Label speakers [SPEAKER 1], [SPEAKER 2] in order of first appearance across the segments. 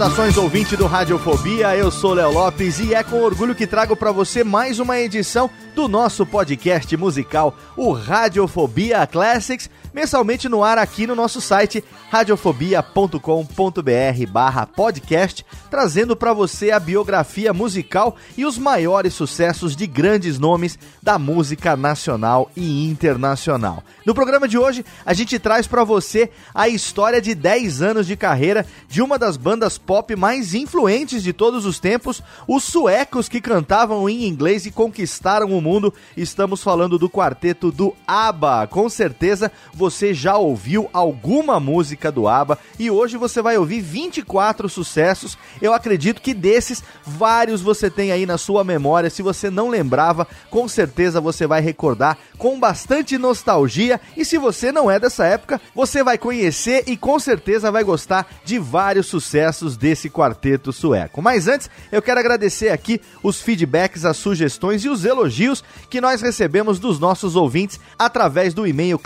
[SPEAKER 1] Saudações ouvinte do Radiofobia, eu sou Léo Lopes e é com orgulho que trago para você mais uma edição do nosso podcast musical, o Radiofobia Classics, mensalmente no ar aqui no nosso site radiofobia.com.br barra podcast, trazendo para você a biografia musical e os maiores sucessos de grandes nomes da música nacional e internacional. No programa de hoje, a gente traz para você a história de 10 anos de carreira de uma das bandas pop mais influentes de todos os tempos, os suecos que cantavam em inglês e conquistaram o mundo. Estamos falando do quarteto do ABBA. Com certeza você já ouviu alguma música do ABBA e hoje você vai ouvir 24 sucessos. Eu acredito que desses, vários você tem aí na sua memória. Se você não lembrava, com certeza você vai recordar com bastante nostalgia. E se você não é dessa época, você vai conhecer e com certeza vai gostar de vários sucessos desse quarteto sueco. Mas antes, eu quero agradecer aqui os feedbacks, as sugestões e os elogios que nós recebemos dos nossos ouvintes através do e-mail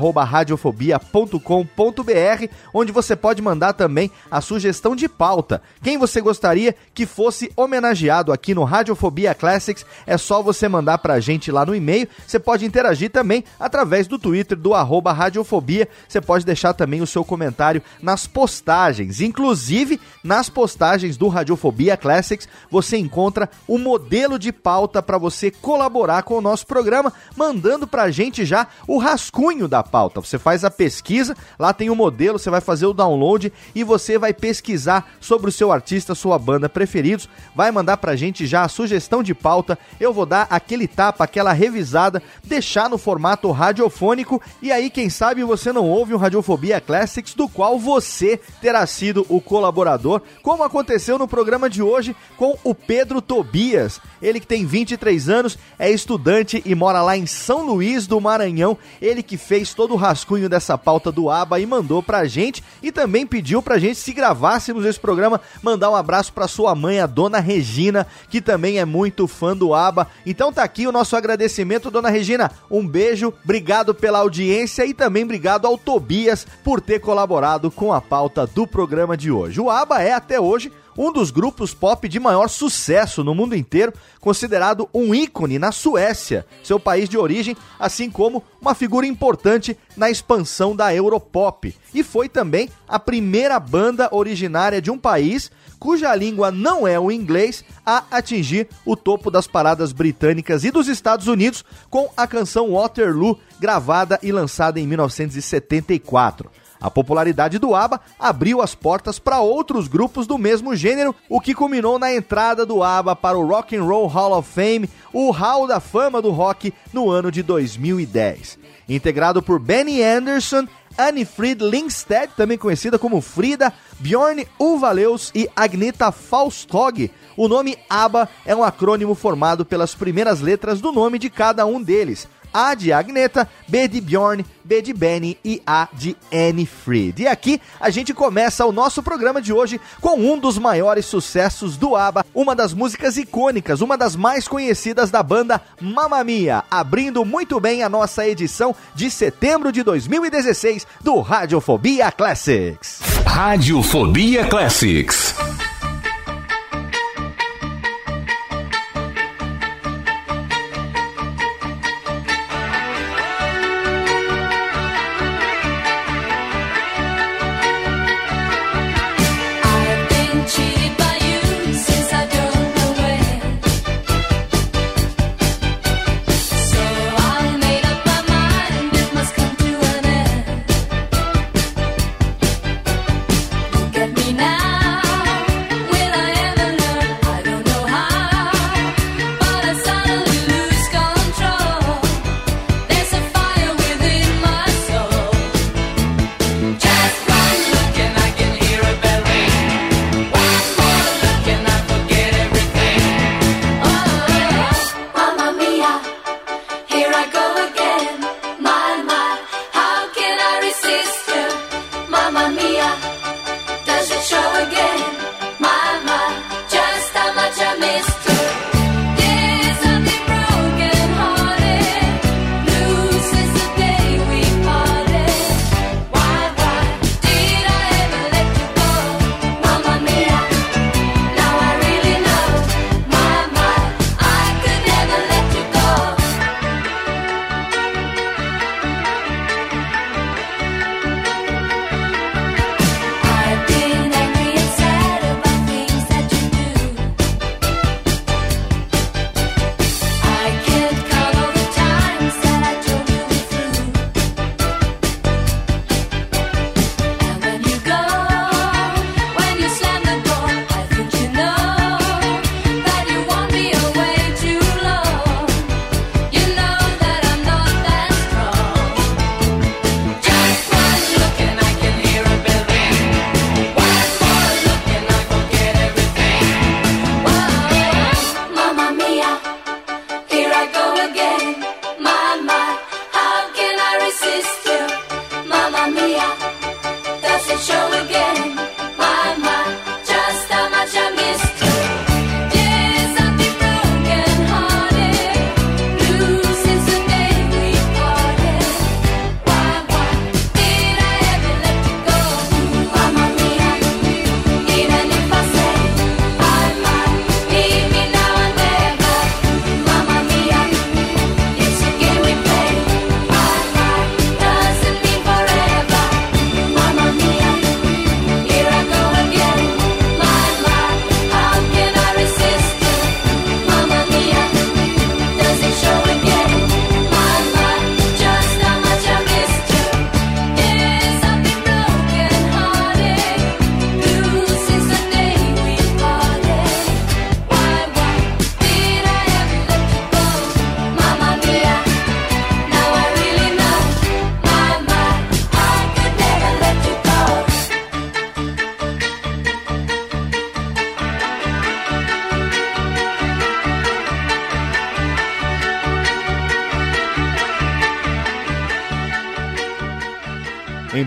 [SPEAKER 1] classics@radiofobia.com.br, onde você pode mandar também a sugestão de pauta. Quem você gostaria que fosse homenageado aqui no Radiofobia Classics, é só você mandar pra gente lá no e-mail. Você pode interagir também através do Twitter do arroba Radiofobia. Você pode deixar também o seu comentário nas postagens. Inclusive, nas postagens do Radiofobia Classics, você encontra o modelo de pauta para você colaborar com o nosso programa, mandando pra gente já o rascunho da pauta. Você faz a pesquisa, lá tem o modelo, você vai fazer o download e você vai pesquisar sobre o seu artista, sua banda preferidos, vai mandar pra gente já a sugestão de pauta. Eu vou dar aquele tapa, aquela revisada, deixar no formato radiofônico e aí quem sabe você não ouve um Radiofobia Classics do qual você terá sido o colaborador, como aconteceu no programa de hoje com o Pedro Tobias. Ele que tem 23 anos, é estudante e mora lá em São Luís do Maranhão. Ele que fez todo o rascunho dessa pauta do ABA e mandou pra gente e também pediu pra gente se gravássemos esse programa, mandar um abraço pra sua mãe, a dona Regina, que também é muito fã do ABA. Então tá aqui o nosso agradecimento, dona Regina. Um beijo, obrigado pela audiência e também obrigado ao Tobias por ter colaborado com a pauta do programa de hoje. O ABA é até hoje um dos grupos pop de maior sucesso no mundo inteiro, considerado um ícone na Suécia, seu país de origem, assim como uma figura importante na expansão da Europop. E foi também a primeira banda originária de um país cuja língua não é o inglês a atingir o topo das paradas britânicas e dos Estados Unidos com a canção Waterloo, gravada e lançada em 1974. A popularidade do ABBA abriu as portas para outros grupos do mesmo gênero, o que culminou na entrada do ABBA para o Rock and Roll Hall of Fame, o Hall da Fama do Rock, no ano de 2010. Integrado por Benny Anderson, Annie Fried Lindstedt, também conhecida como Frida, Bjorn Uvaleus e Agneta Faustog, o nome ABBA é um acrônimo formado pelas primeiras letras do nome de cada um deles. A de Agneta, B de Bjorn, B de Benny e A de Annie Fried. E aqui a gente começa o nosso programa de hoje com um dos maiores sucessos do ABBA, uma das músicas icônicas, uma das mais conhecidas da banda Mamma Mia, abrindo muito bem a nossa edição de setembro de 2016 do Radiofobia Classics.
[SPEAKER 2] Radiofobia Classics.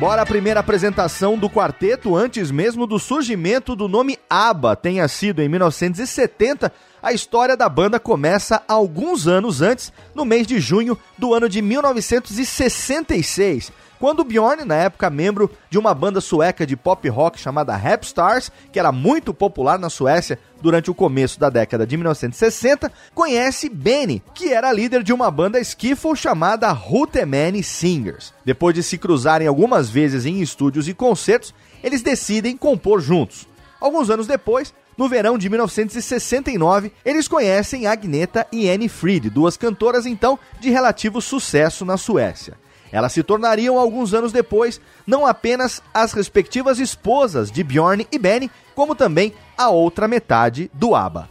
[SPEAKER 1] Embora a primeira apresentação do quarteto, antes mesmo do surgimento do nome ABBA, tenha sido em 1970, a história da banda começa alguns anos antes, no mês de junho do ano de 1966, quando Bjorn, na época membro de uma banda sueca de pop rock chamada Rap Stars, que era muito popular na Suécia durante o começo da década de 1960, conhece Benny, que era líder de uma banda skiffle chamada Rutemani Singers. Depois de se cruzarem algumas vezes em estúdios e concertos, eles decidem compor juntos. Alguns anos depois, no verão de 1969, eles conhecem Agneta e Annie Fried, duas cantoras então de relativo sucesso na Suécia. Elas se tornariam alguns anos depois não apenas as respectivas esposas de Bjorn e Benny, como também a outra metade do ABBA.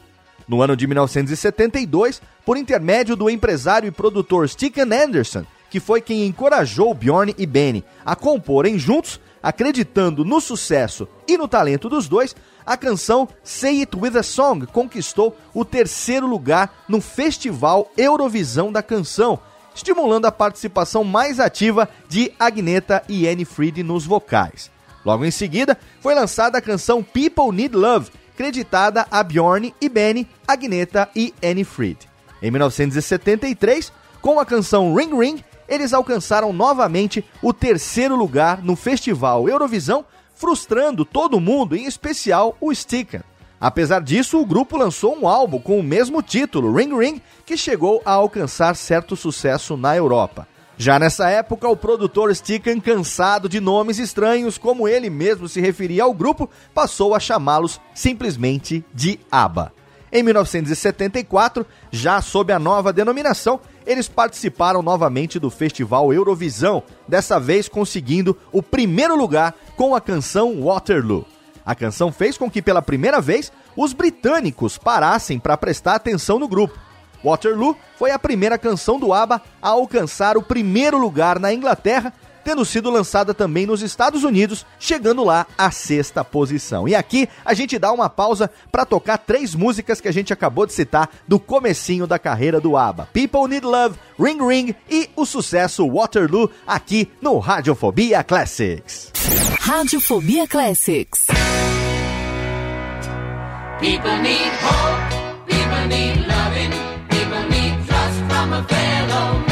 [SPEAKER 1] No ano de 1972, por intermédio do empresário e produtor Sticken Anderson, que foi quem encorajou Bjorn e Benny a comporem juntos, acreditando no sucesso e no talento dos dois, a canção Say It With a Song conquistou o terceiro lugar no Festival Eurovisão da Canção, estimulando a participação mais ativa de Agneta e Annie Fried nos vocais. Logo em seguida, foi lançada a canção People Need Love, creditada a Bjorn e Benny, Agneta e Annie Fried. Em 1973, com a canção Ring Ring, eles alcançaram novamente o terceiro lugar no Festival Eurovisão, frustrando todo mundo, em especial o Sticker. Apesar disso, o grupo lançou um álbum com o mesmo título, Ring Ring, que chegou a alcançar certo sucesso na Europa. Já nessa época, o produtor Stickan, cansado de nomes estranhos, como ele mesmo se referia ao grupo, passou a chamá-los simplesmente de ABBA. Em 1974, já sob a nova denominação, eles participaram novamente do Festival Eurovisão, dessa vez conseguindo o primeiro lugar com a canção Waterloo. A canção fez com que, pela primeira vez, os britânicos parassem para prestar atenção no grupo. Waterloo foi a primeira canção do ABBA a alcançar o primeiro lugar na Inglaterra, tendo sido lançada também nos Estados Unidos, chegando lá à sexta posição. E aqui a gente dá uma pausa para tocar três músicas que a gente acabou de citar do comecinho da carreira do ABBA: People Need Love, Ring Ring e o sucesso Waterloo aqui no Radiofobia Classics.
[SPEAKER 3] Radiofobia Classics.
[SPEAKER 4] People need hope, people need loving, people need trust from a fellow man.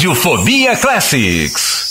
[SPEAKER 2] Radiofobia Classics.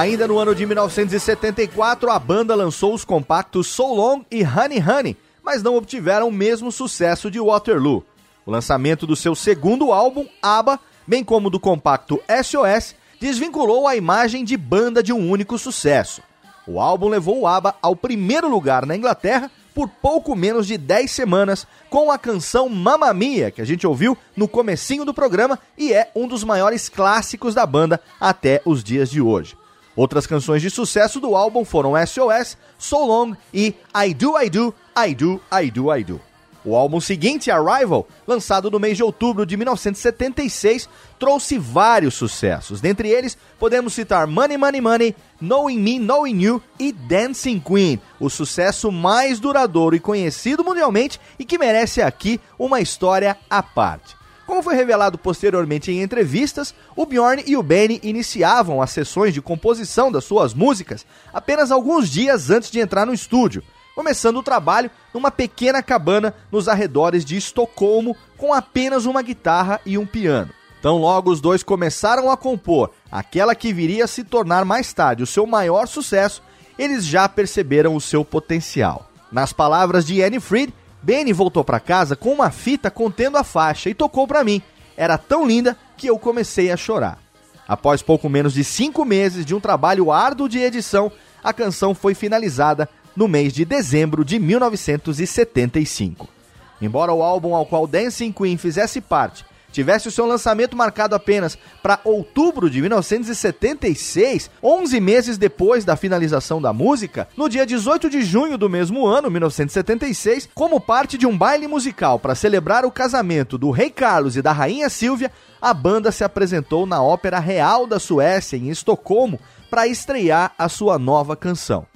[SPEAKER 1] Ainda no ano de 1974, a banda lançou os compactos So Long e Honey Honey, mas não obtiveram o mesmo sucesso de Waterloo. O lançamento do seu segundo álbum, ABBA, bem como do compacto SOS, desvinculou a imagem de banda de um único sucesso. O álbum levou o ABBA ao primeiro lugar na Inglaterra por pouco menos de 10 semanas com a canção Mamma Mia, que a gente ouviu no comecinho do programa e é um dos maiores clássicos da banda até os dias de hoje. Outras canções de sucesso do álbum foram SOS, So Long e I Do I Do, I Do I Do I Do. O álbum seguinte, Arrival, lançado no mês de outubro de 1976, trouxe vários sucessos. Dentre eles, podemos citar Money Money Money, Knowing Me, Knowing You e Dancing Queen, o sucesso mais duradouro e conhecido mundialmente e que merece aqui uma história à parte. Como foi revelado posteriormente em entrevistas, o Bjorn e o Benny iniciavam as sessões de composição das suas músicas apenas alguns dias antes de entrar no estúdio, começando o trabalho numa pequena cabana nos arredores de Estocolmo com apenas uma guitarra e um piano. Tão logo os dois começaram a compor aquela que viria a se tornar mais tarde o seu maior sucesso, eles já perceberam o seu potencial. Nas palavras de Annie Fried, Benny voltou para casa com uma fita contendo a faixa e tocou para mim. Era tão linda que eu comecei a chorar. Após pouco menos de cinco meses de um trabalho árduo de edição, a canção foi finalizada no mês de dezembro de 1975. Embora o álbum ao qual Dancing Queen fizesse parte tivesse o seu lançamento marcado apenas para outubro de 1976, 11 meses depois da finalização da música, no dia 18 de junho do mesmo ano, 1976, como parte de um baile musical para celebrar o casamento do Rei Carlos e da Rainha Silvia, a banda se apresentou na Ópera Real da Suécia, em Estocolmo, para estrear a sua nova canção.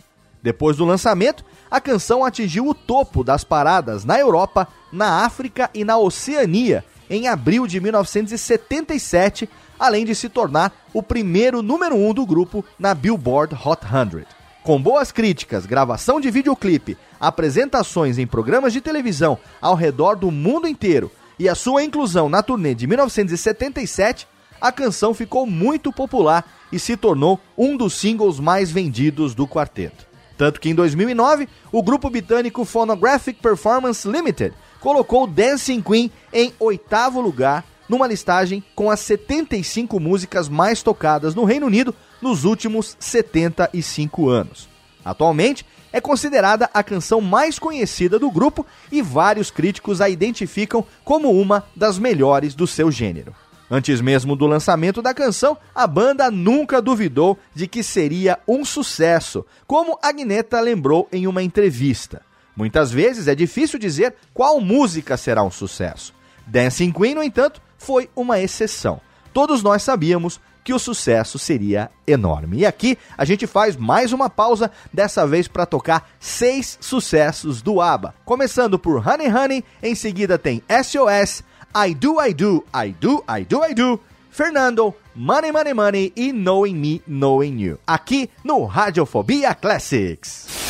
[SPEAKER 1] Depois do lançamento, a canção atingiu o topo das paradas na Europa, na África e na Oceania em abril de 1977, além de se tornar o primeiro número um do grupo na Billboard Hot 100. Com boas críticas, gravação de videoclipe, apresentações em programas de televisão ao redor do mundo inteiro e a sua inclusão na turnê de 1977, a canção ficou muito popular e se tornou um dos singles mais vendidos do quarteto. Tanto que em 2009, o grupo britânico Phonographic Performance Limited colocou Dancing Queen em oitavo lugar numa listagem com as 75 músicas mais tocadas no Reino Unido nos últimos 75 anos. Atualmente, é considerada a canção mais conhecida do grupo e vários críticos a identificam como uma das melhores do seu gênero. Antes mesmo do lançamento da canção, a banda nunca duvidou de que seria um sucesso, como Agneta lembrou em uma entrevista. Muitas vezes é difícil dizer qual música será um sucesso. Dancing Queen, no entanto, foi uma exceção. Todos nós sabíamos que o sucesso seria enorme. E aqui a gente faz mais uma pausa, dessa vez para tocar seis sucessos do ABBA. Começando por Honey Honey, em seguida tem SOS, I Do I Do, I Do, I Do, I Do, Fernando, Money Money Money e Knowing Me, Knowing You. Aqui no Radiofobia Classics.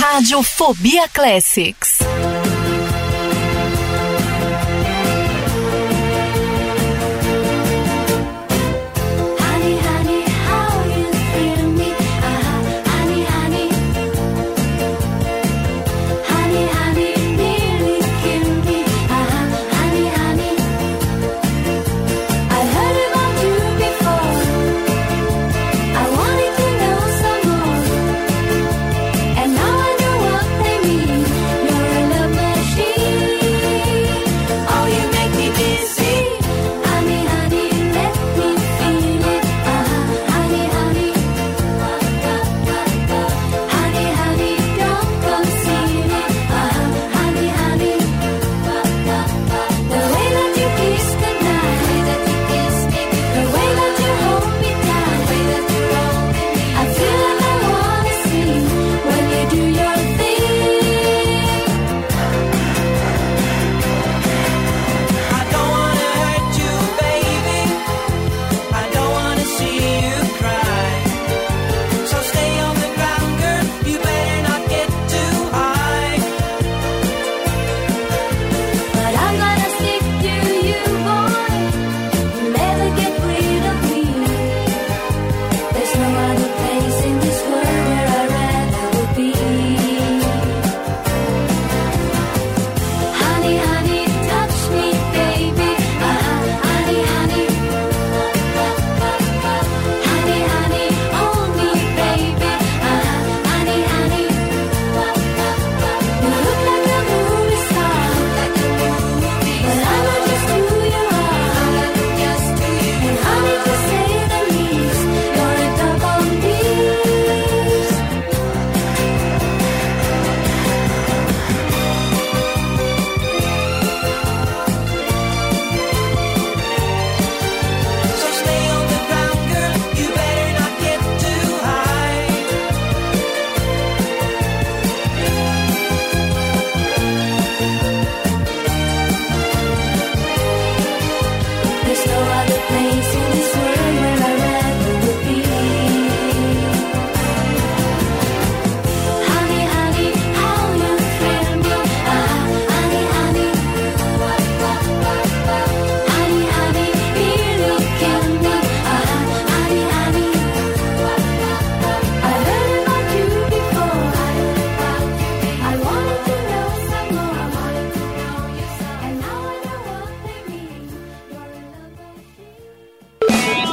[SPEAKER 3] Radiofobia Classics.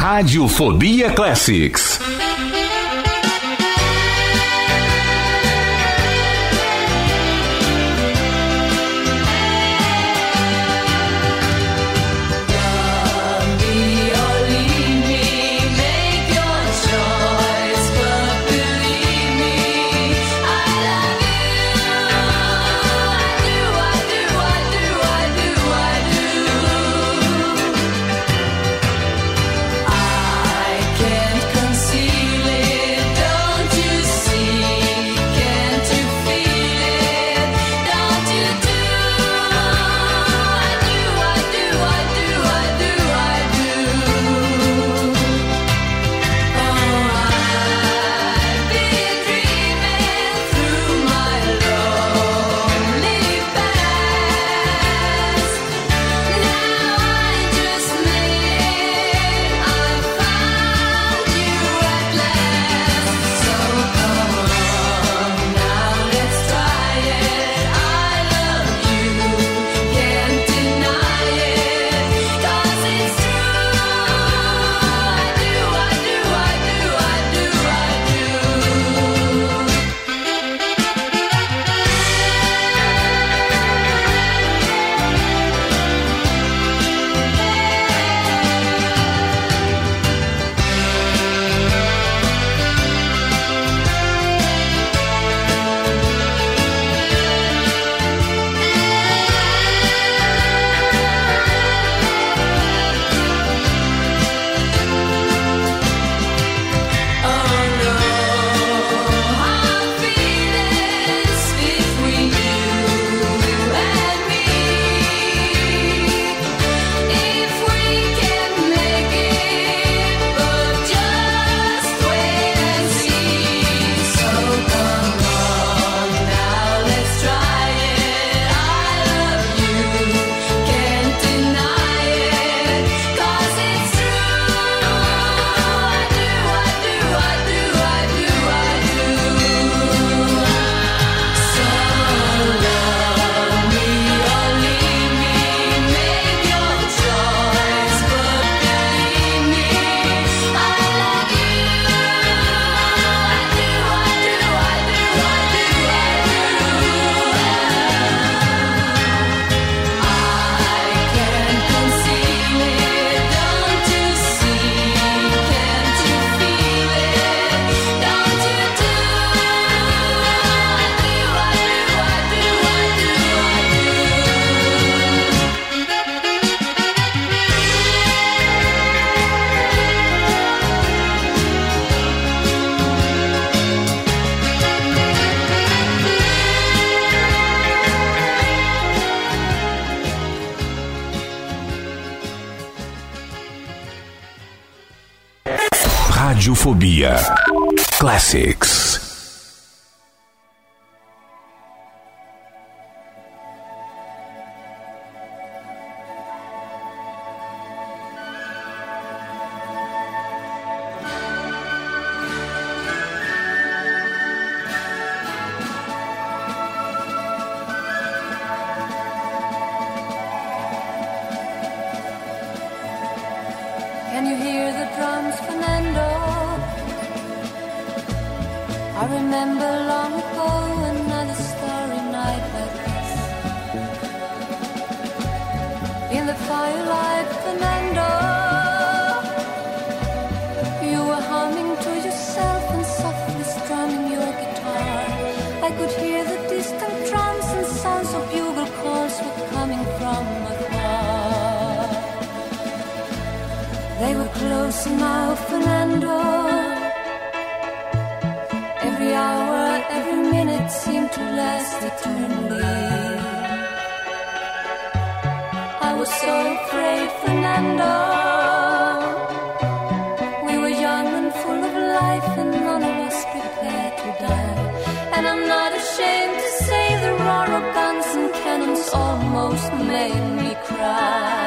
[SPEAKER 2] Radiofobia Classics.
[SPEAKER 3] comes Fernando. I remember long ago another starry night like this. In the firelight. They were close now, Fernando. Every hour, every minute seemed to last eternally. I was so afraid, Fernando. We were young and full of life, and none of us prepared to die. And I'm not ashamed to say the roar of guns and cannons almost made me cry.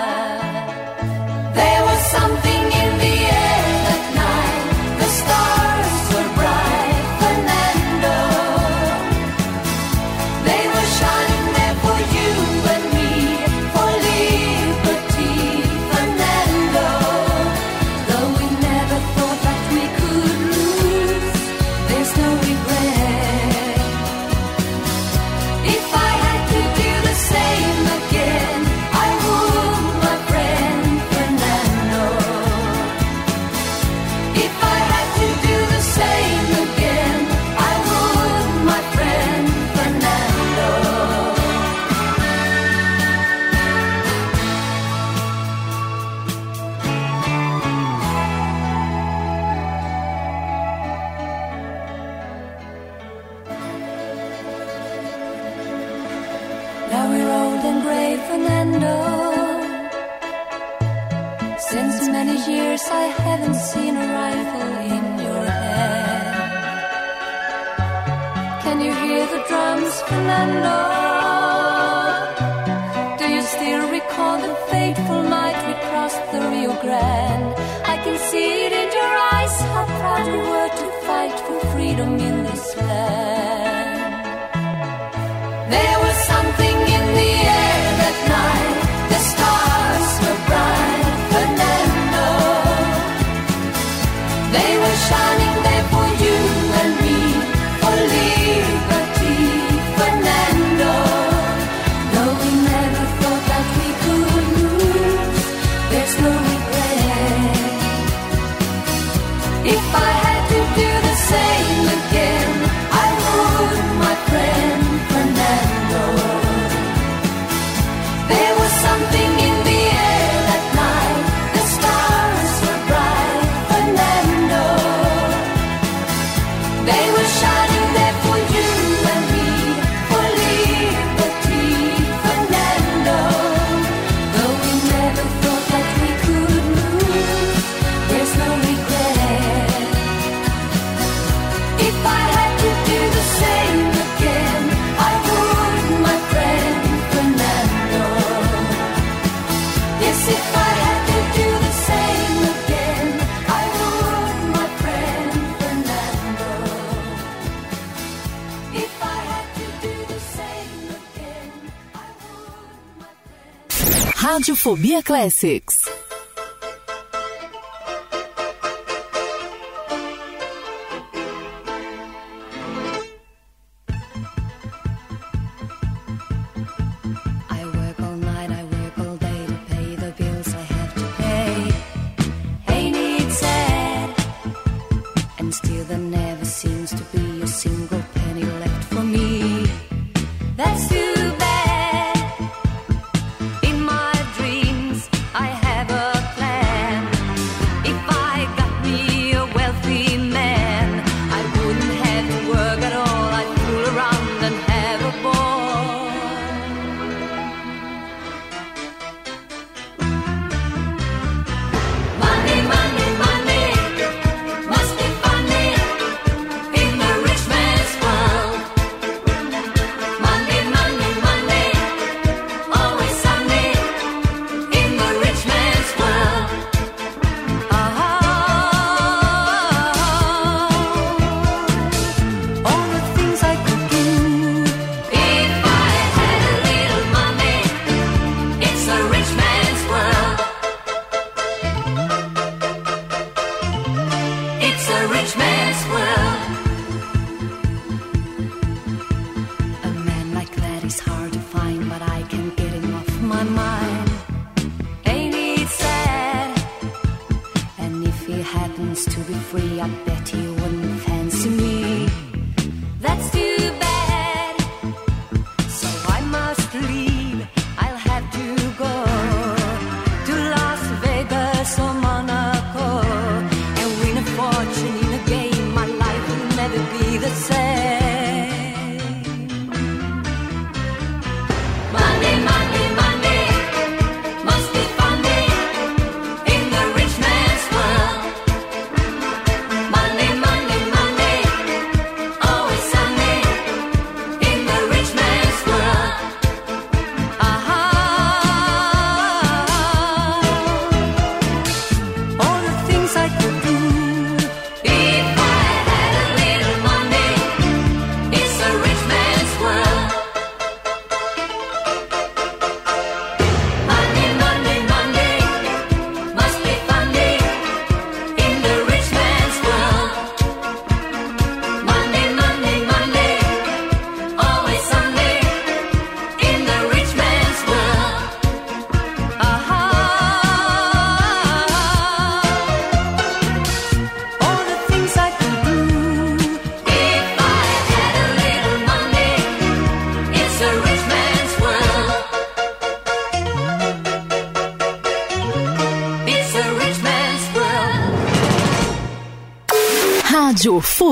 [SPEAKER 5] Radiofobia Classics.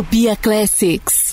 [SPEAKER 3] Fobia Classics.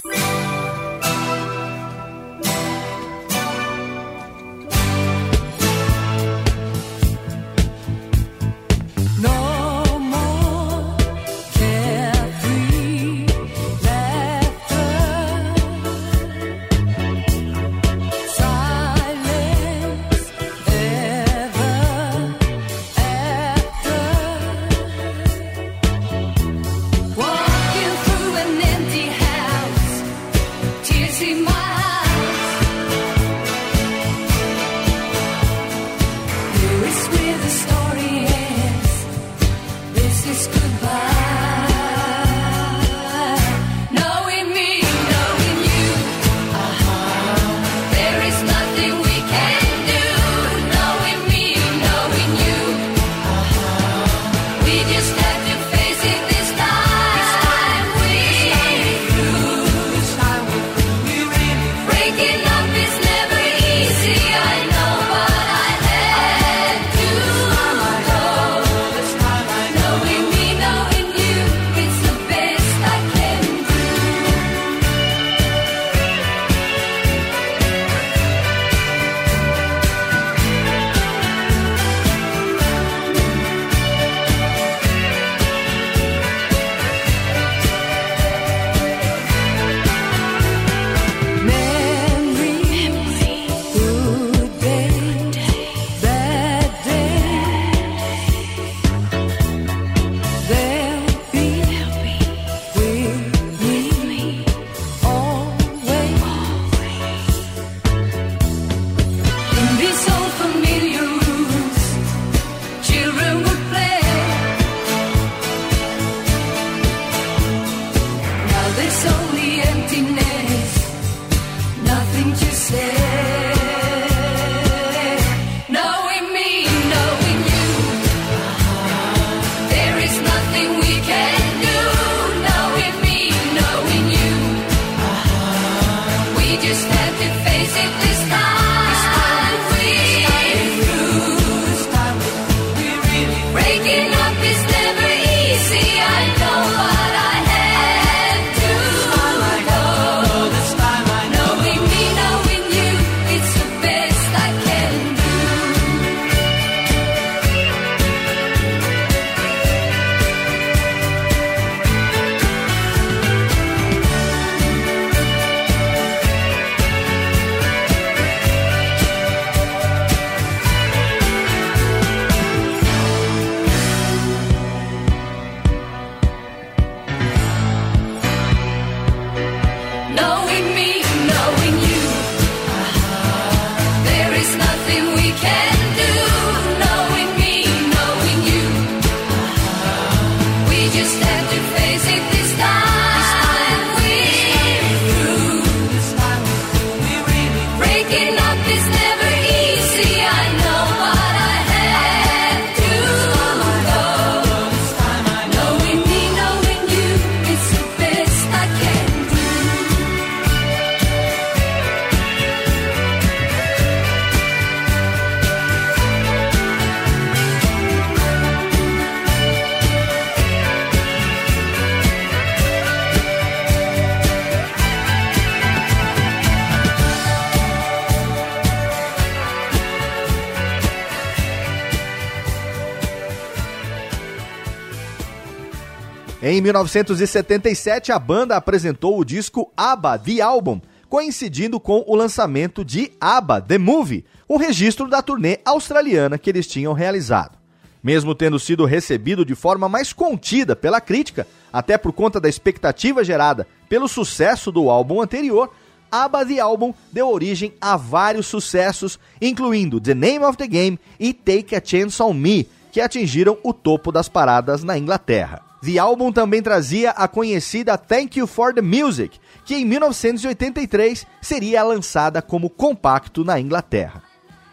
[SPEAKER 1] Em 1977, a banda apresentou o disco ABBA The Album, coincidindo com o lançamento de ABBA The Movie, o registro da turnê australiana que eles tinham realizado. Mesmo tendo sido recebido de forma mais contida pela crítica, até por conta da expectativa gerada pelo sucesso do álbum anterior, ABBA The Album deu origem a vários sucessos, incluindo The Name of the Game e Take a Chance on Me, que atingiram o topo das paradas na Inglaterra. The Album também trazia a conhecida Thank You for the Music, que em 1983 seria lançada como compacto na Inglaterra.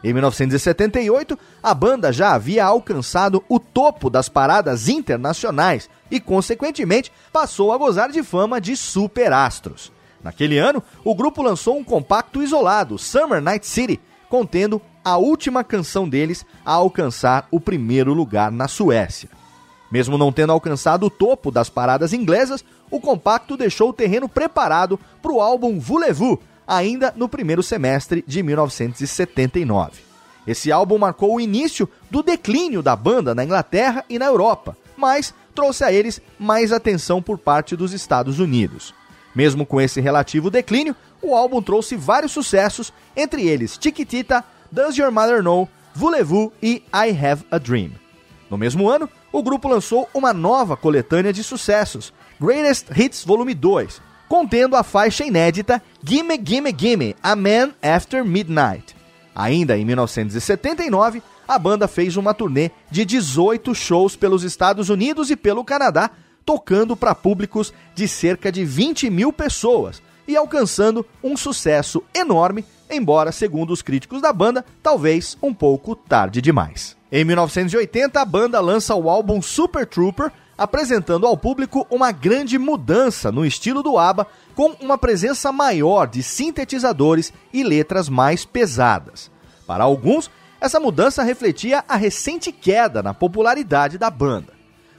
[SPEAKER 1] Em 1978, a banda já havia alcançado o topo das paradas internacionais e, consequentemente, passou a gozar de fama de superastros. Naquele ano, o grupo lançou um compacto isolado, Summer Night City, contendo a última canção deles a alcançar o primeiro lugar na Suécia. Mesmo não tendo alcançado o topo das paradas inglesas, o compacto deixou o terreno preparado para o álbum Voulez-Vous, ainda no primeiro semestre de 1979. Esse álbum marcou o início do declínio da banda na Inglaterra e na Europa, mas trouxe a eles mais atenção por parte dos Estados Unidos. Mesmo com esse relativo declínio, o álbum trouxe vários sucessos, entre eles Chiquitita, Does Your Mother Know, Voulez-Vous e I Have a Dream. No mesmo ano, o grupo lançou uma nova coletânea de sucessos, Greatest Hits Volume 2, contendo a faixa inédita Gimme Gimme Gimme, A Man After Midnight. Ainda em 1979, a banda fez uma turnê de 18 shows pelos Estados Unidos e pelo Canadá, tocando para públicos de cerca de 20 mil pessoas e alcançando um sucesso enorme, embora, segundo os críticos da banda, talvez um pouco tarde demais. Em 1980, a banda lança o álbum Super Trooper, apresentando ao público uma grande mudança no estilo do ABBA, com uma presença maior de sintetizadores e letras mais pesadas. Para alguns, essa mudança refletia a recente queda na popularidade da banda.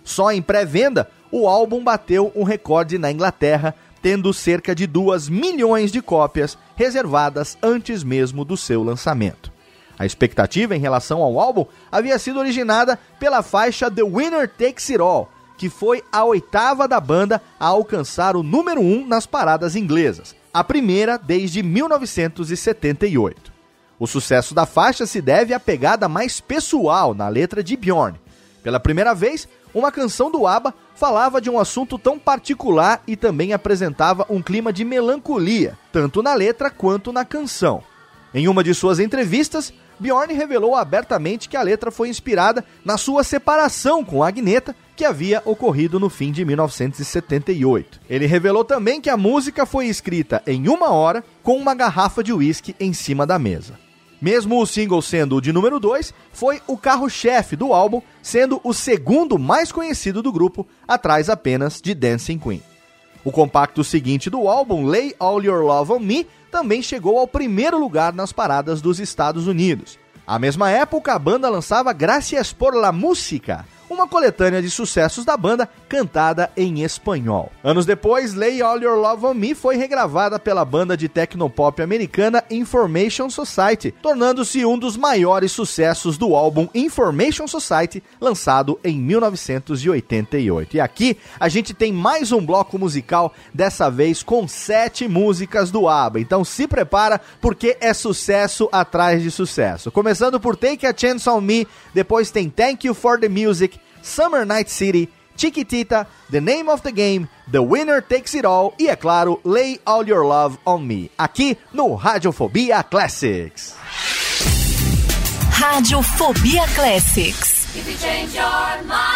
[SPEAKER 1] Só em pré-venda, o álbum bateu um recorde na Inglaterra, tendo cerca de 2 milhões de cópias reservadas antes mesmo do seu lançamento. A expectativa em relação ao álbum havia sido originada pela faixa The Winner Takes It All, que foi a oitava da banda a alcançar o número 1 um nas paradas inglesas, a primeira desde 1978. O sucesso da faixa se deve à pegada mais pessoal na letra de Bjorn. Pela primeira vez, uma canção do ABBA falava de um assunto tão particular e também apresentava um clima de melancolia, tanto na letra quanto na canção. Em uma de suas entrevistas, Bjorn revelou abertamente que a letra foi inspirada na sua separação com Agneta, que havia ocorrido no fim de 1978. Ele revelou também que a música foi escrita em uma hora com uma garrafa de uísque em cima da mesa. Mesmo o single sendo o de número 2, foi o carro-chefe do álbum, sendo o segundo mais conhecido do grupo, atrás apenas de Dancing Queen. O compacto seguinte do álbum, Lay All Your Love on Me, também chegou ao primeiro lugar nas paradas dos Estados Unidos. À mesma época, a banda lançava Gracias por la Música, uma coletânea de sucessos da banda cantada em espanhol. Anos depois, Lay All Your Love on Me foi regravada pela banda de tecnopop americana Information Society, tornando-se um dos maiores sucessos do álbum Information Society, lançado em 1988. E aqui a gente tem mais um bloco musical, dessa vez com sete músicas do ABBA. Então se prepara porque é sucesso atrás de sucesso. Começando por Take a Chance on Me, depois tem Thank You for the Music, Summer Night City, Chiquitita, The Name of the Game, The Winner Takes It All e, é claro, Lay All Your Love on Me, aqui no Radiofobia Classics.
[SPEAKER 3] Radiofobia Classics.
[SPEAKER 6] If you change your mind,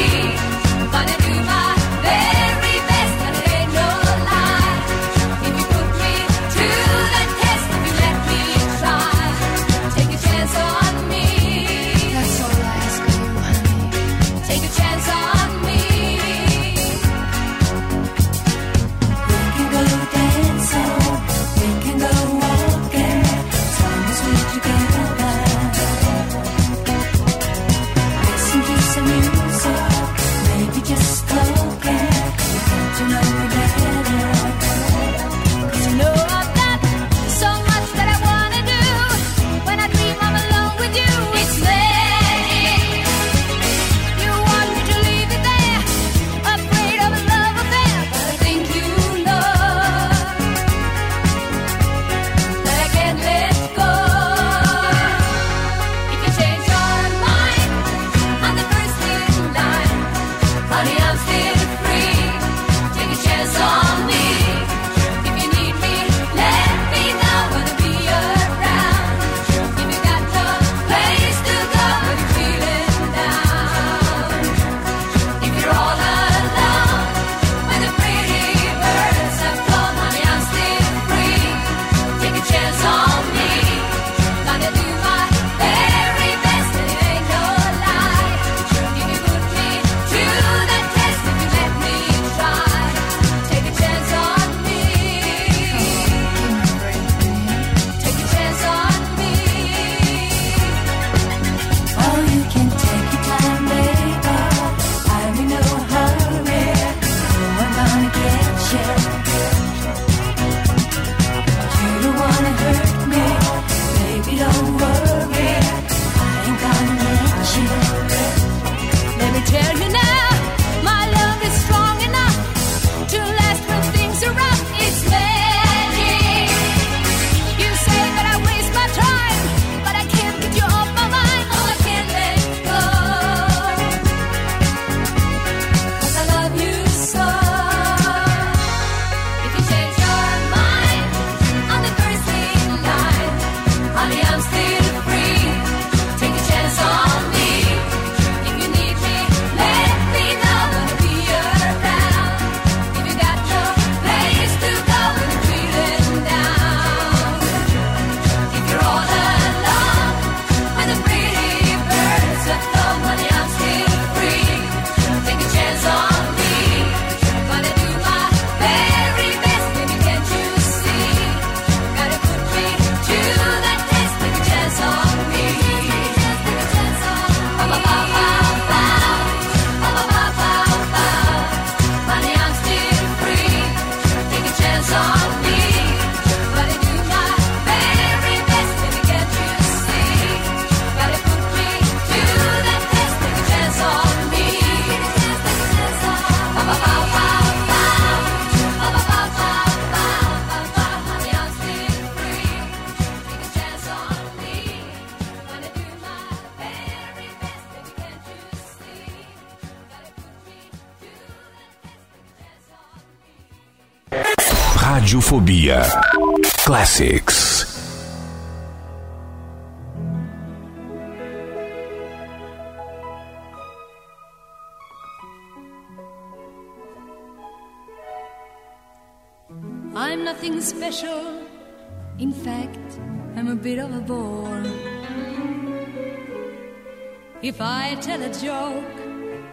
[SPEAKER 6] If I
[SPEAKER 3] tell a joke,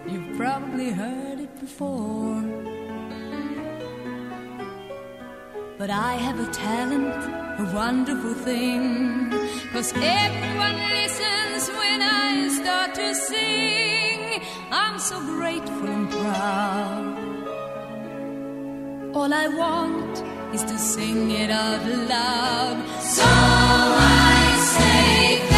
[SPEAKER 3] you've probably heard it before. But I have a talent, a wonderful thing. Cause everyone listens when I start to sing. I'm so grateful and proud. All I want is to sing it out loud. So I say,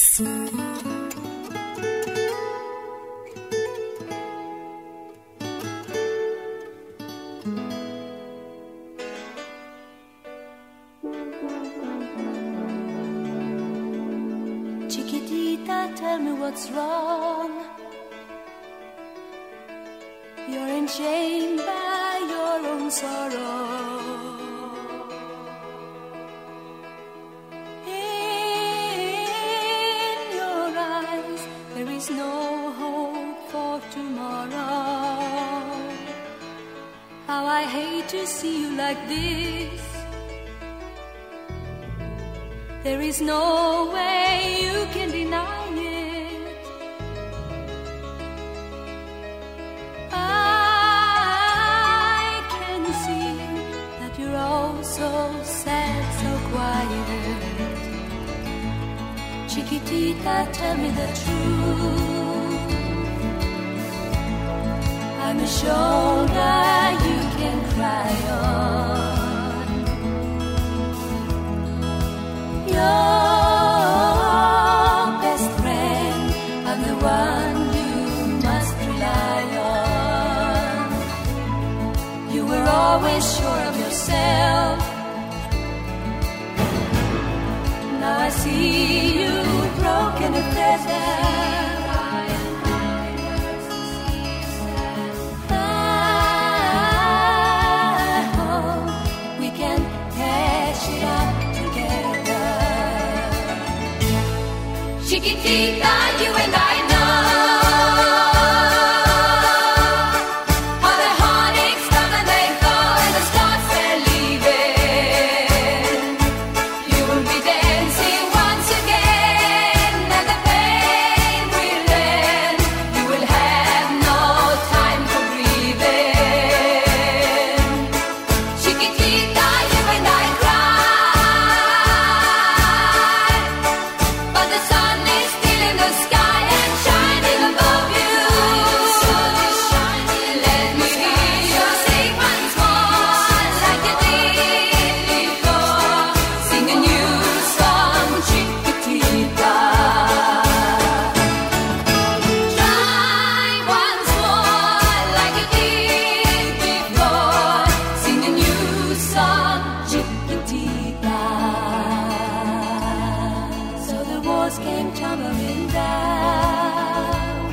[SPEAKER 6] stars came tumbling down.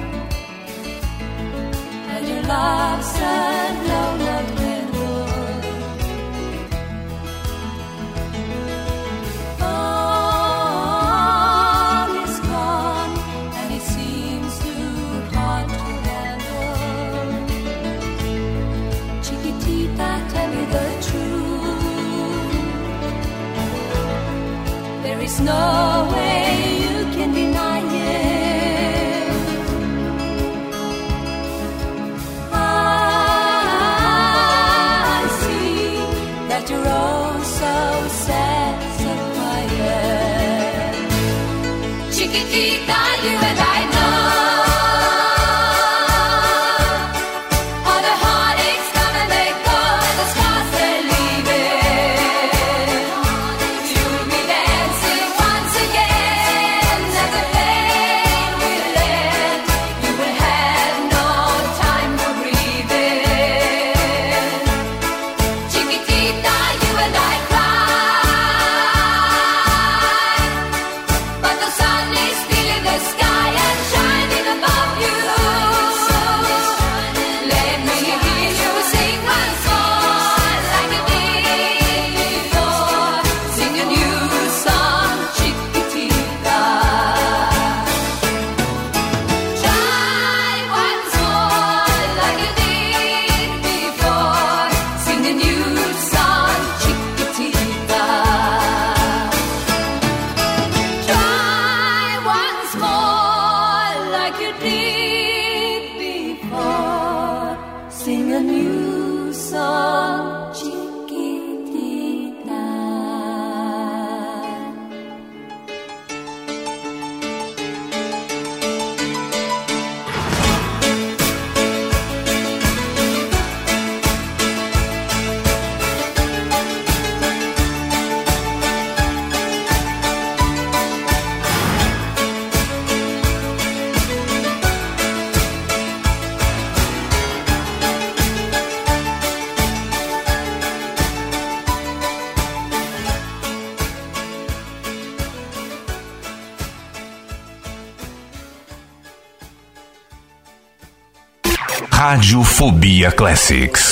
[SPEAKER 6] And your love said, No, not Glenwood. All is gone, and it seems to haunt Glenwood. Chiquitita, tell me the truth. There is no
[SPEAKER 3] Radiofobia Classics.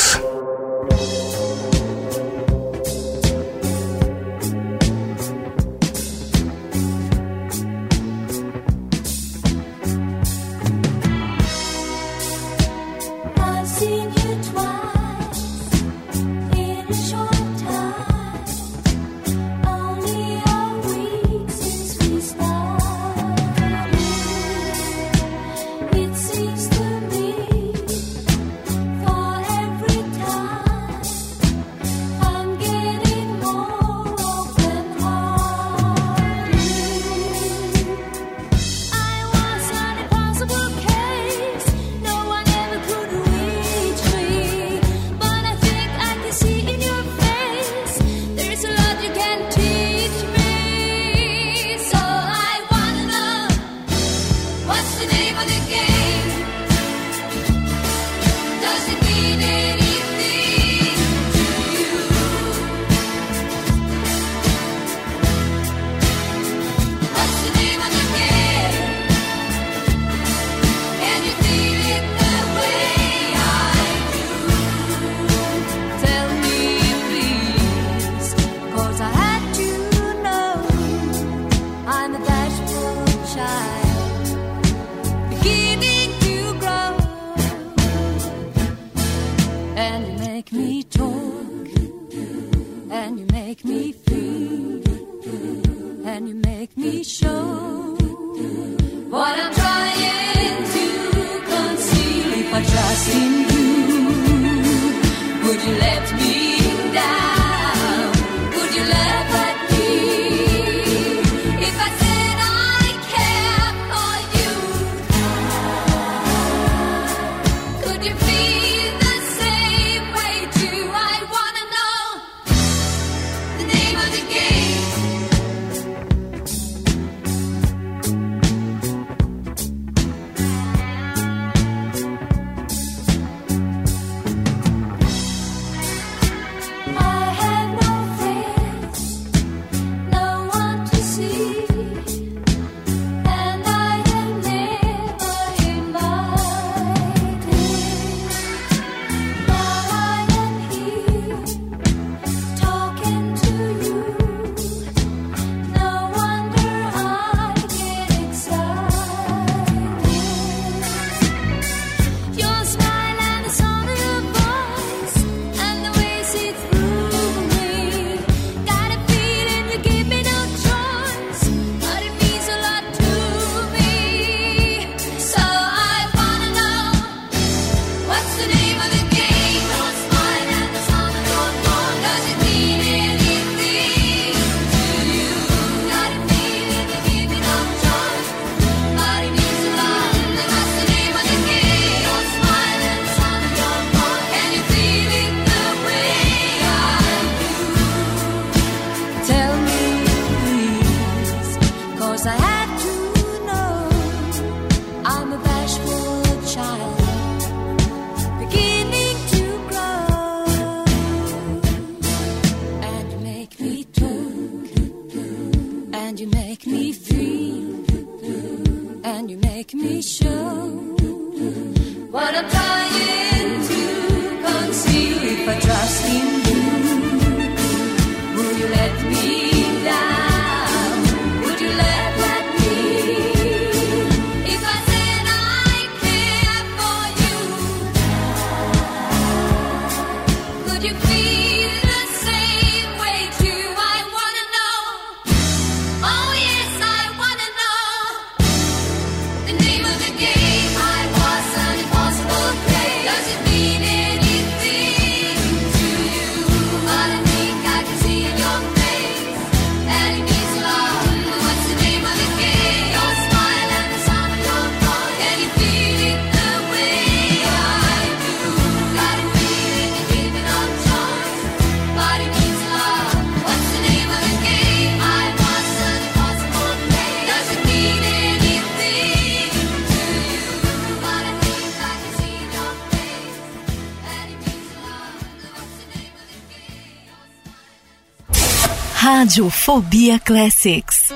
[SPEAKER 5] Radiofobia Classics.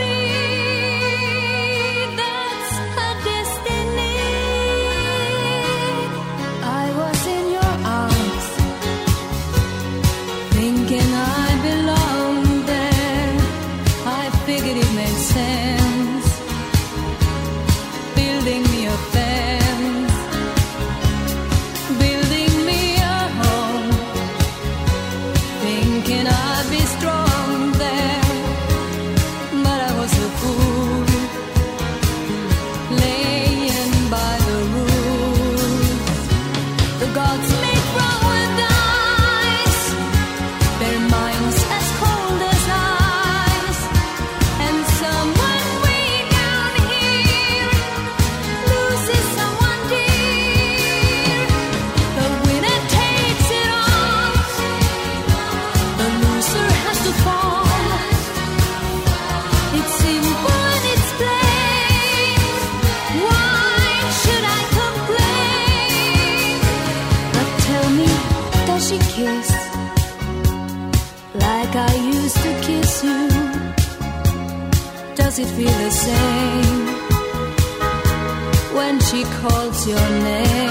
[SPEAKER 3] it feel the same when she calls your name?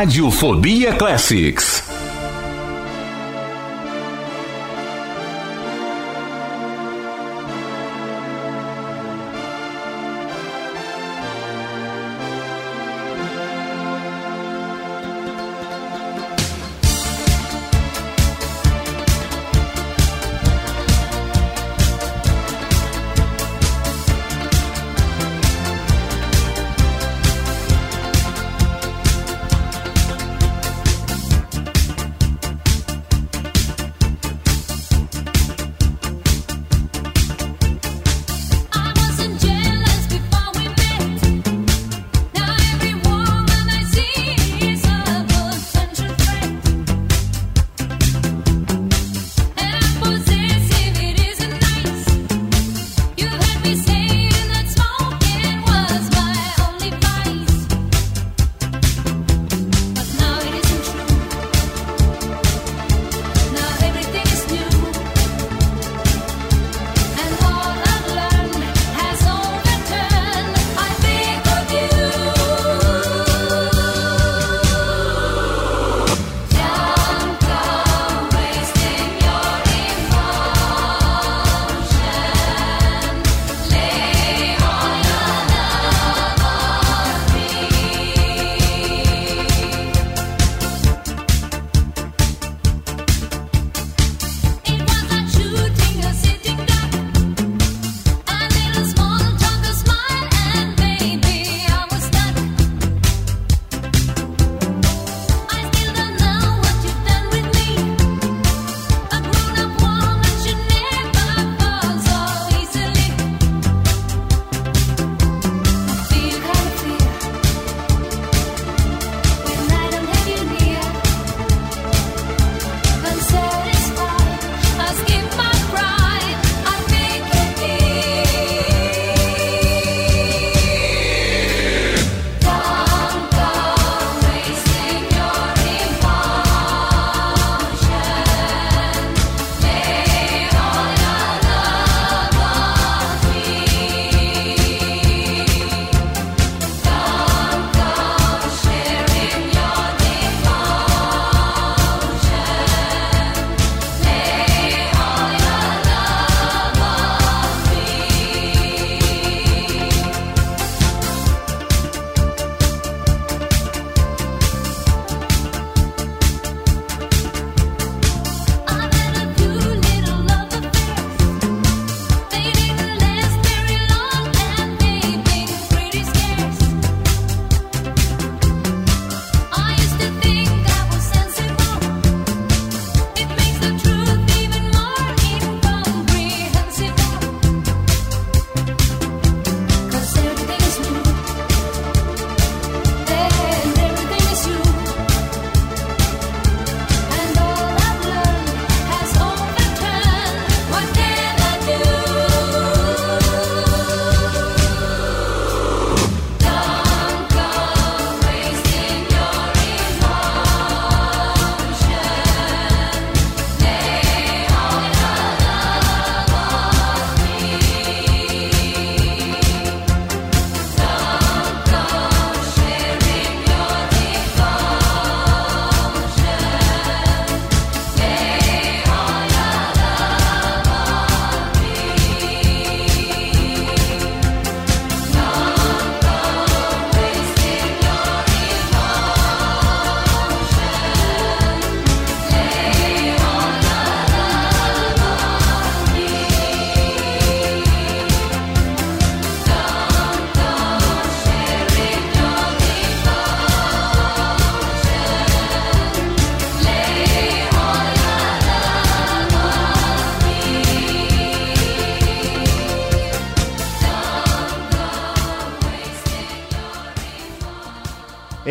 [SPEAKER 2] Radiofobia Classics.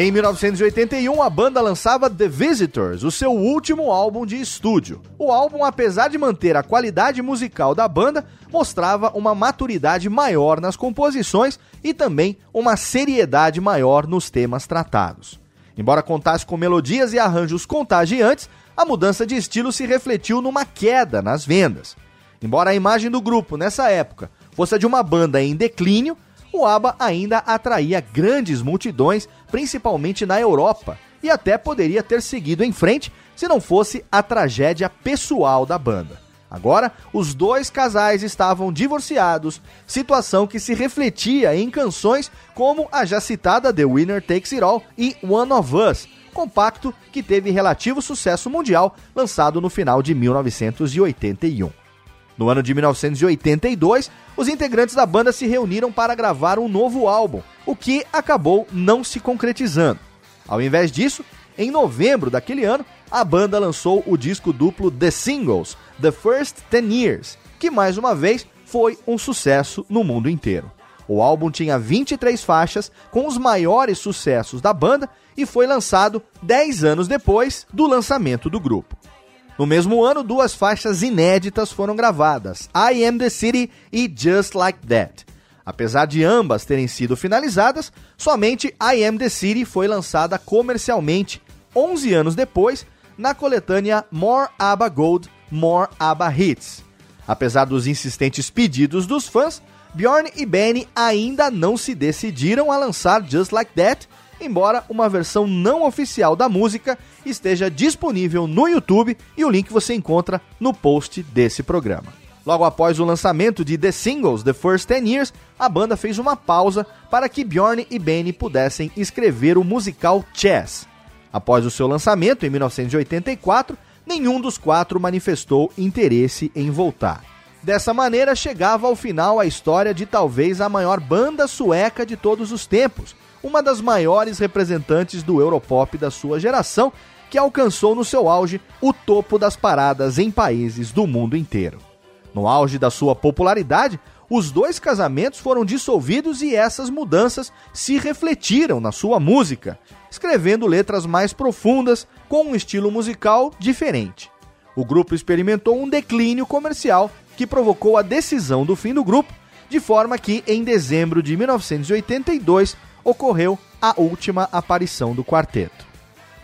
[SPEAKER 1] Em 1981, a banda lançava The Visitors, o seu último álbum de estúdio. O álbum, apesar de manter a qualidade musical da banda, mostrava uma maturidade maior nas composições e também uma seriedade maior nos temas tratados. Embora contasse com melodias e arranjos contagiantes, a mudança de estilo se refletiu numa queda nas vendas. Embora a imagem do grupo nessa época fosse a de uma banda em declínio, o ABBA ainda atraía grandes multidões, principalmente na Europa, e até poderia ter seguido em frente se não fosse a tragédia pessoal da banda. Agora, os dois casais estavam divorciados, situação que se refletia em canções como a já citada The Winner Takes It All e One of Us, compacto que teve relativo sucesso mundial, lançado no final de 1981. No ano de 1982, os integrantes da banda se reuniram para gravar um novo álbum, o que acabou não se concretizando. Ao invés disso, em novembro daquele ano, a banda lançou o disco duplo The Singles, The First Ten Years, que mais uma vez foi um sucesso no mundo inteiro. O álbum tinha 23 faixas com os maiores sucessos da banda e foi lançado 10 anos depois do lançamento do grupo. No mesmo ano, duas faixas inéditas foram gravadas, I Am the City e Just Like That. Apesar de ambas terem sido finalizadas, somente I Am the City foi lançada comercialmente 11 anos depois na coletânea More ABBA Gold, More ABBA Hits. Apesar dos insistentes pedidos dos fãs, Bjorn e Benny ainda não se decidiram a lançar Just Like That, embora uma versão não oficial da música esteja disponível no YouTube e o link você encontra no post desse programa. Logo após o lançamento de The Singles The First Ten Years, a banda fez uma pausa para que Bjorn e Benny pudessem escrever o musical Chess. Após o seu lançamento em 1984, nenhum dos quatro manifestou interesse em voltar. Dessa maneira, chegava ao final a história de talvez a maior banda sueca de todos os tempos, uma das maiores representantes do Europop da sua geração, que alcançou no seu auge o topo das paradas em países do mundo inteiro. No auge da sua popularidade, os dois casamentos foram dissolvidos e essas mudanças se refletiram na sua música, escrevendo letras mais profundas com um estilo musical diferente. O grupo experimentou um declínio comercial que provocou a decisão do fim do grupo, de forma que em dezembro de 1982 ocorreu a última aparição do quarteto.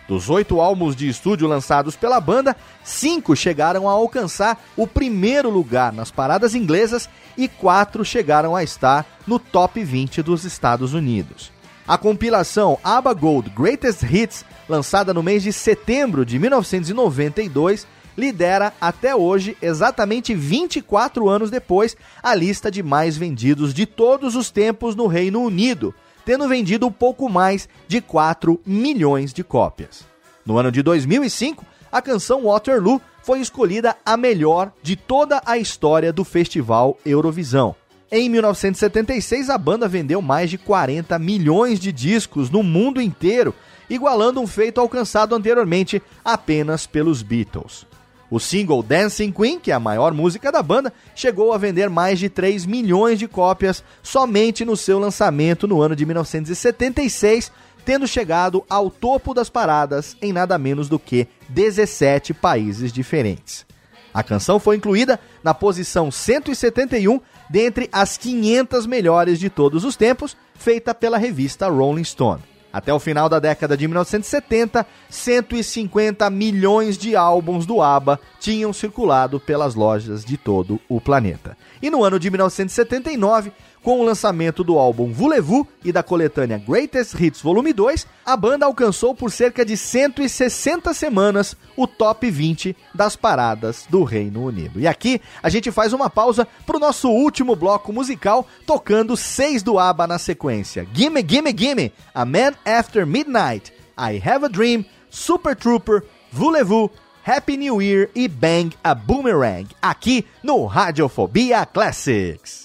[SPEAKER 1] Dos oito álbuns de estúdio lançados pela banda, cinco chegaram a alcançar o primeiro lugar nas paradas inglesas e quatro chegaram a estar no top 20 dos Estados Unidos. A compilação ABBA Gold Greatest Hits, lançada no mês de setembro de 1992, lidera até hoje, exatamente 24 anos depois, a lista de mais vendidos de todos os tempos no Reino Unido, tendo vendido pouco mais de 4 milhões de cópias. No ano de 2005, a canção Waterloo foi escolhida a melhor de toda a história do festival Eurovisão. Em 1976, a banda vendeu mais de 40 milhões de discos no mundo inteiro, igualando um feito alcançado anteriormente apenas pelos Beatles. O single Dancing Queen, que é a maior música da banda, chegou a vender mais de 3 milhões de cópias somente no seu lançamento no ano de 1976, tendo chegado ao topo das paradas em nada menos do que 17 países diferentes. A canção foi incluída na posição 171 dentre as 500 melhores de todos os tempos, feita pela revista Rolling Stone. Até o final da década de 1970, 150 milhões de álbuns do ABBA tinham circulado pelas lojas de todo o planeta. E no ano de 1979, com o lançamento do álbum Voulez-Vous e da coletânea Greatest Hits Volume 2, a banda alcançou por cerca de 160 semanas o top 20 das paradas do Reino Unido. E aqui a gente faz uma pausa para o nosso último bloco musical, tocando seis do ABBA na sequência. Gimme, Gimme, Gimme, A Man After Midnight, I Have a Dream, Super Trooper, Voulez-Vous, Happy New Year e Bang a Boomerang, aqui no Radiofobia Classics.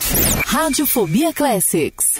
[SPEAKER 3] Radiofobia Classics.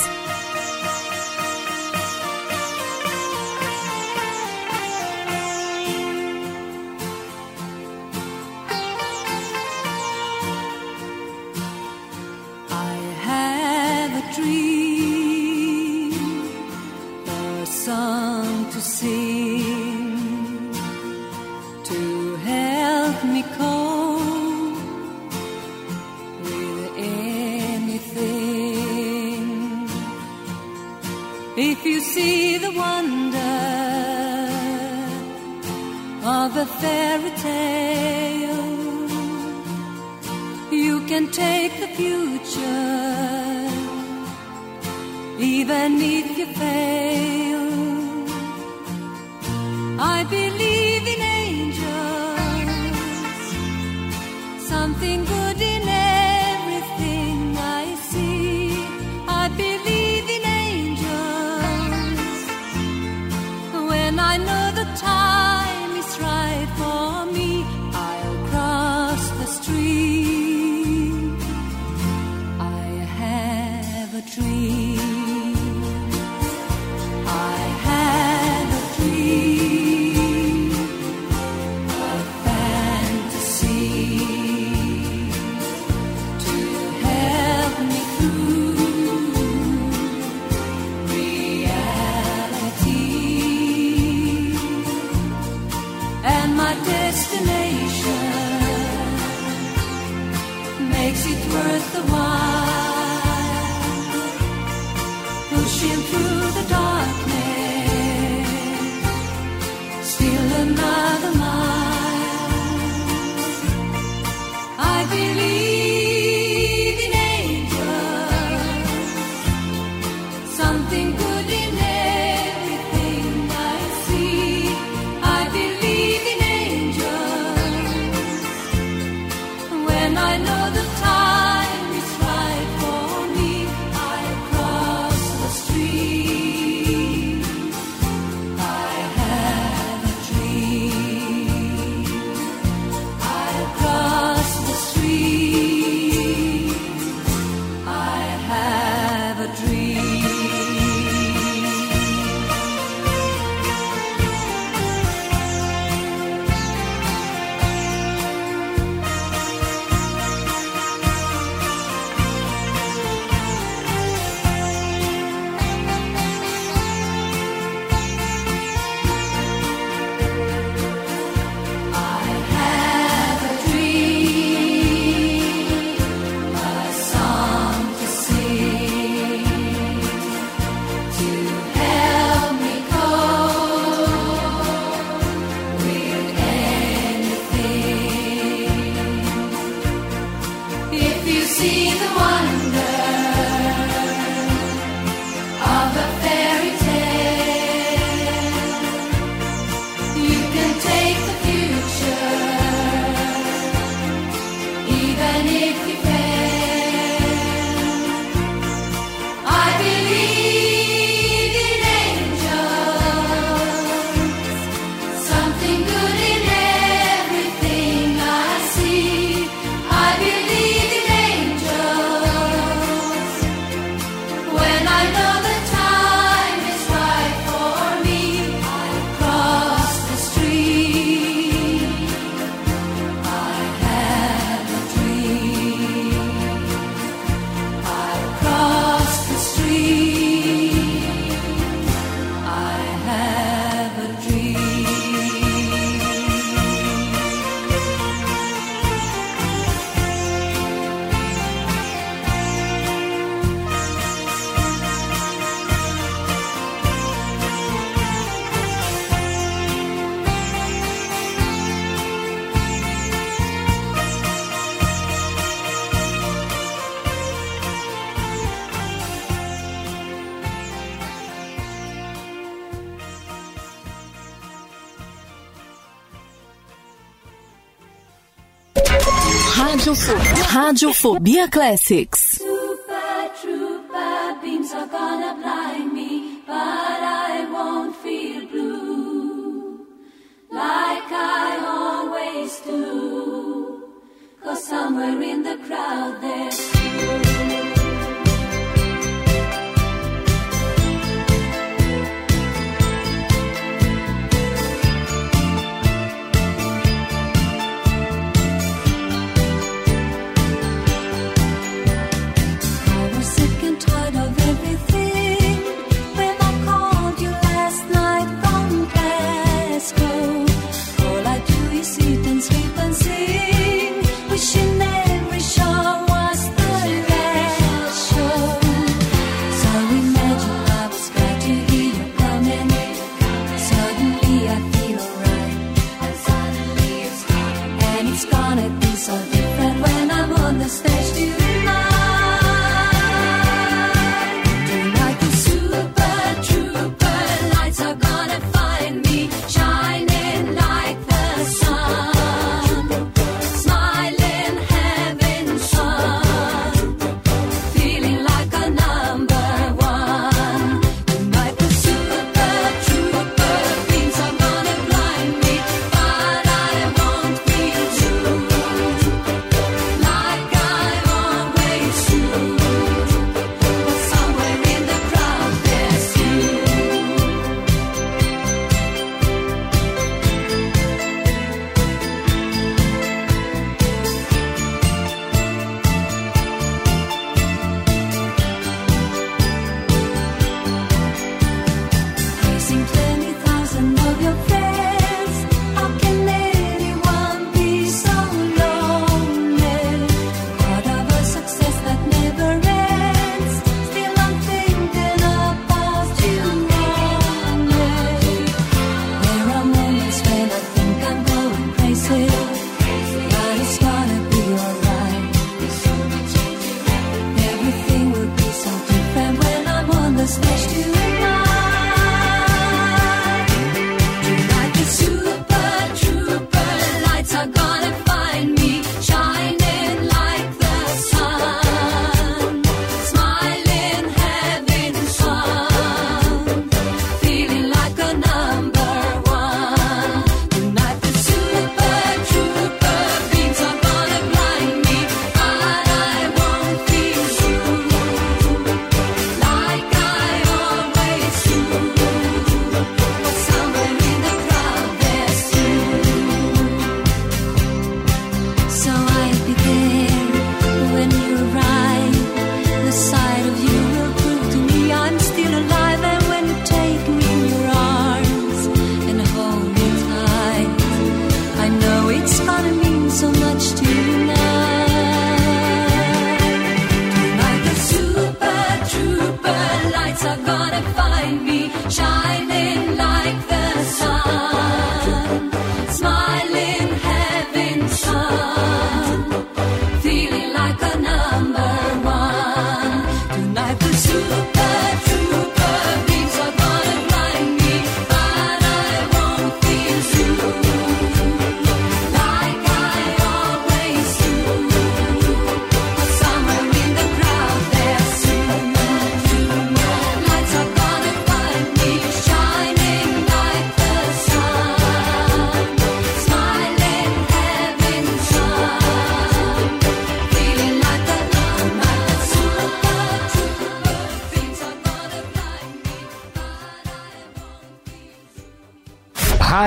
[SPEAKER 3] Radiofobia, Radiofobia Classics.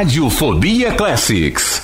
[SPEAKER 5] Radiofobia Classics.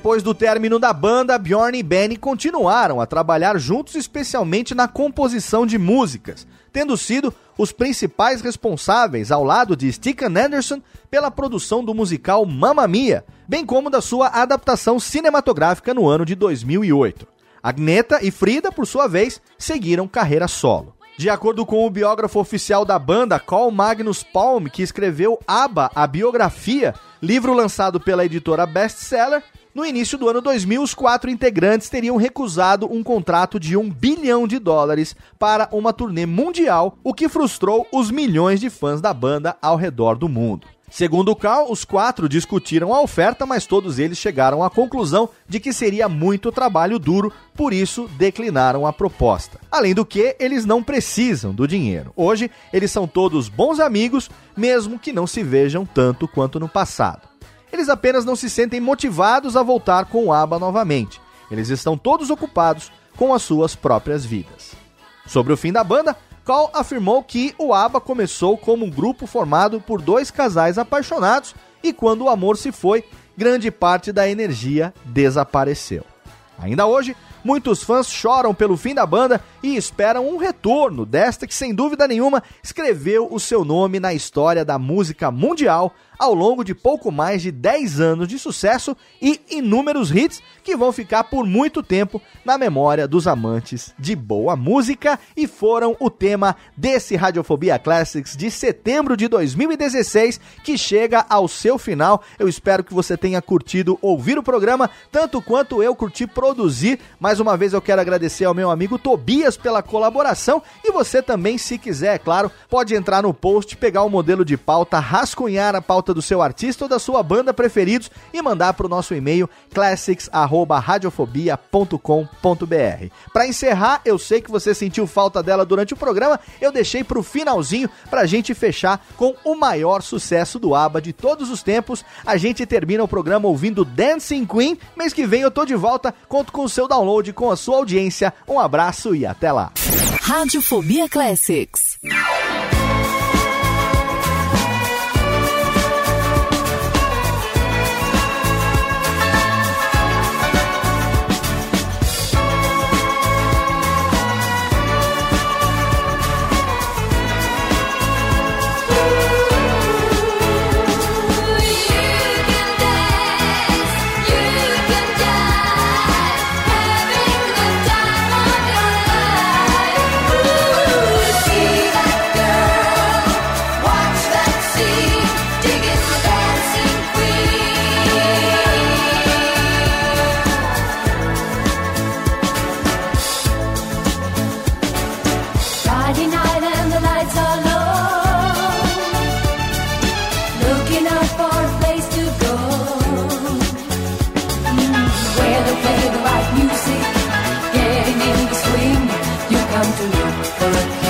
[SPEAKER 1] Depois do término da banda, Bjorn e Benny continuaram a trabalhar juntos, especialmente na composição de músicas, tendo sido os principais responsáveis, ao lado de Stickan Anderson, pela produção do musical Mamma Mia, bem como da sua adaptação cinematográfica no ano de 2008. Agneta e Frida, por sua vez, seguiram carreira solo. De acordo com o biógrafo oficial da banda, Carl Magnus Palm, que escreveu ABBA, a biografia, livro lançado pela editora Bestseller, no início do ano 2000, os quatro integrantes teriam recusado um contrato de um bilhão de dólares para uma turnê mundial, o que frustrou os milhões de fãs da banda ao redor do mundo. Segundo o Carl, os quatro discutiram a oferta, mas todos eles chegaram à conclusão de que seria muito trabalho duro, por isso declinaram a proposta. Além do que, eles não precisam do dinheiro. Hoje, eles são todos bons amigos, mesmo que não se vejam tanto quanto no passado. Eles apenas não se sentem motivados a voltar com o ABBA novamente. Eles estão todos ocupados com as suas próprias vidas. Sobre o fim da banda, Cole afirmou que o ABBA começou como um grupo formado por dois casais apaixonados e quando o amor se foi, grande parte da energia desapareceu. Ainda hoje, muitos fãs choram pelo fim da banda e esperam um retorno desta que, sem dúvida nenhuma, escreveu o seu nome na história da música mundial ao longo de pouco mais de 10 anos de sucesso e inúmeros hits que vão ficar por muito tempo na memória dos amantes de boa música e foram o tema desse Radiofobia Classics de setembro de 2016 que chega ao seu final. Eu espero que você tenha curtido ouvir o programa tanto quanto eu curti produzir. Mais uma vez eu quero agradecer ao meu amigo Tobias pela colaboração e você também, se quiser, é claro, pode entrar no post, pegar o modelo de pauta, rascunhar a pauta do seu artista ou da sua banda preferidos e mandar para o nosso e-mail classics@radiofobia.com.br. Para encerrar, eu sei que você sentiu falta dela durante o programa, eu deixei para o finalzinho para a gente fechar com o maior sucesso do ABBA de todos os tempos. A gente termina o programa ouvindo Dancing Queen. Mês que vem eu tô de volta, conto com o seu download, com a sua audiência. Um abraço e até lá.
[SPEAKER 3] Radiofobia Classics.
[SPEAKER 6] Thank you.